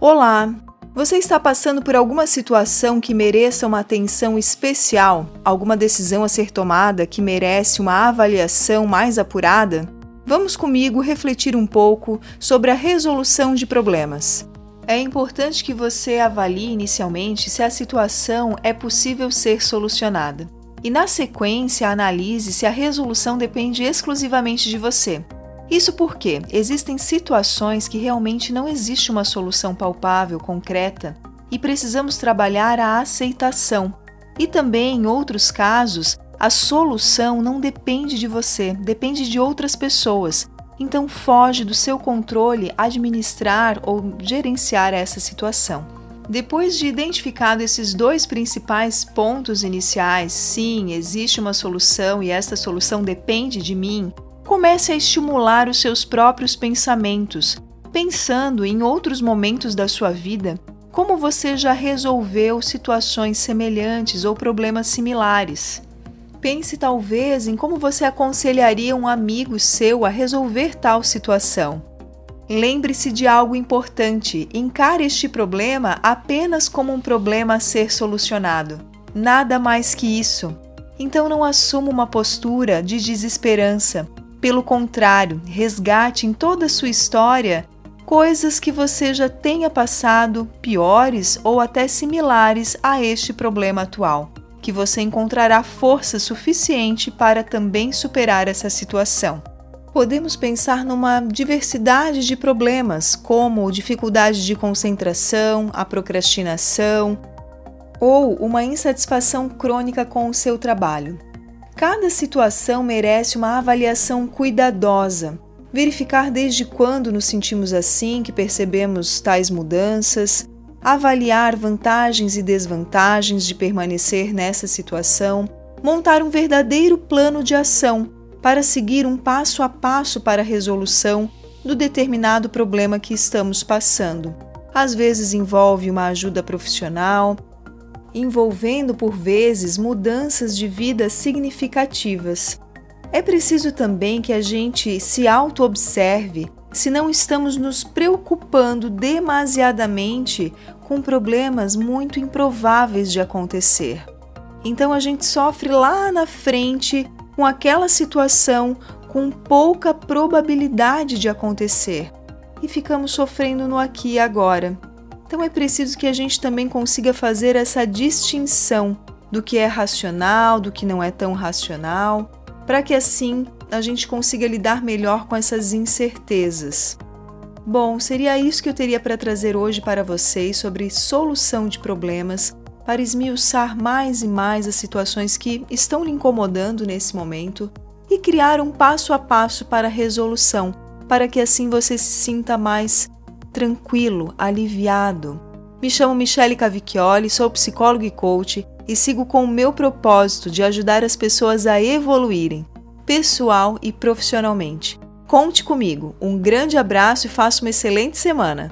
Olá! Você está passando por alguma situação que mereça uma atenção especial? Alguma decisão a ser tomada que merece uma avaliação mais apurada? Vamos comigo refletir um pouco sobre a resolução de problemas. É importante que você avalie inicialmente se a situação é possível ser solucionada. E, na sequência, analise se a resolução depende exclusivamente de você. Isso porque existem situações que realmente não existe uma solução palpável, concreta, e precisamos trabalhar a aceitação. E também, em outros casos, a solução não depende de você, depende de outras pessoas. Então, foge do seu controle administrar ou gerenciar essa situação. Depois de identificado esses dois principais pontos iniciais, sim, existe uma solução e esta solução depende de mim, comece a estimular os seus próprios pensamentos, pensando em outros momentos da sua vida como você já resolveu situações semelhantes ou problemas similares. Pense talvez em como você aconselharia um amigo seu a resolver tal situação. Lembre-se de algo importante: encare este problema apenas como um problema a ser solucionado. Nada mais que isso. Então não assuma uma postura de desesperança, pelo contrário, resgate em toda a sua história coisas que você já tenha passado piores ou até similares a este problema atual, que você encontrará força suficiente para também superar essa situação. Podemos pensar numa diversidade de problemas, como dificuldade de concentração, a procrastinação ou uma insatisfação crônica com o seu trabalho. Cada situação merece uma avaliação cuidadosa. Verificar desde quando nos sentimos assim, que percebemos tais mudanças, avaliar vantagens e desvantagens de permanecer nessa situação, montar um verdadeiro plano de ação para seguir um passo a passo para a resolução do determinado problema que estamos passando. Às vezes envolve uma ajuda profissional, envolvendo por vezes mudanças de vida significativas. É preciso também que a gente se auto-observe se não estamos nos preocupando demasiadamente com problemas muito improváveis de acontecer. Então a gente sofre lá na frente com aquela situação com pouca probabilidade de acontecer e ficamos sofrendo no aqui e agora. Então é preciso que a gente também consiga fazer essa distinção do que é racional, do que não é tão racional, para que assim a gente consiga lidar melhor com essas incertezas. Bom, seria isso que eu teria para trazer hoje para vocês sobre solução de problemas, para esmiuçar mais e mais as situações que estão lhe incomodando nesse momento e criar um passo a passo para a resolução, para que assim você se sinta mais tranquilo, aliviado. Me chamo Michele Cavicchioli, sou psicóloga e coach e sigo com o meu propósito de ajudar as pessoas a evoluírem, pessoal e profissionalmente. Conte comigo. Um grande abraço e faça uma excelente semana.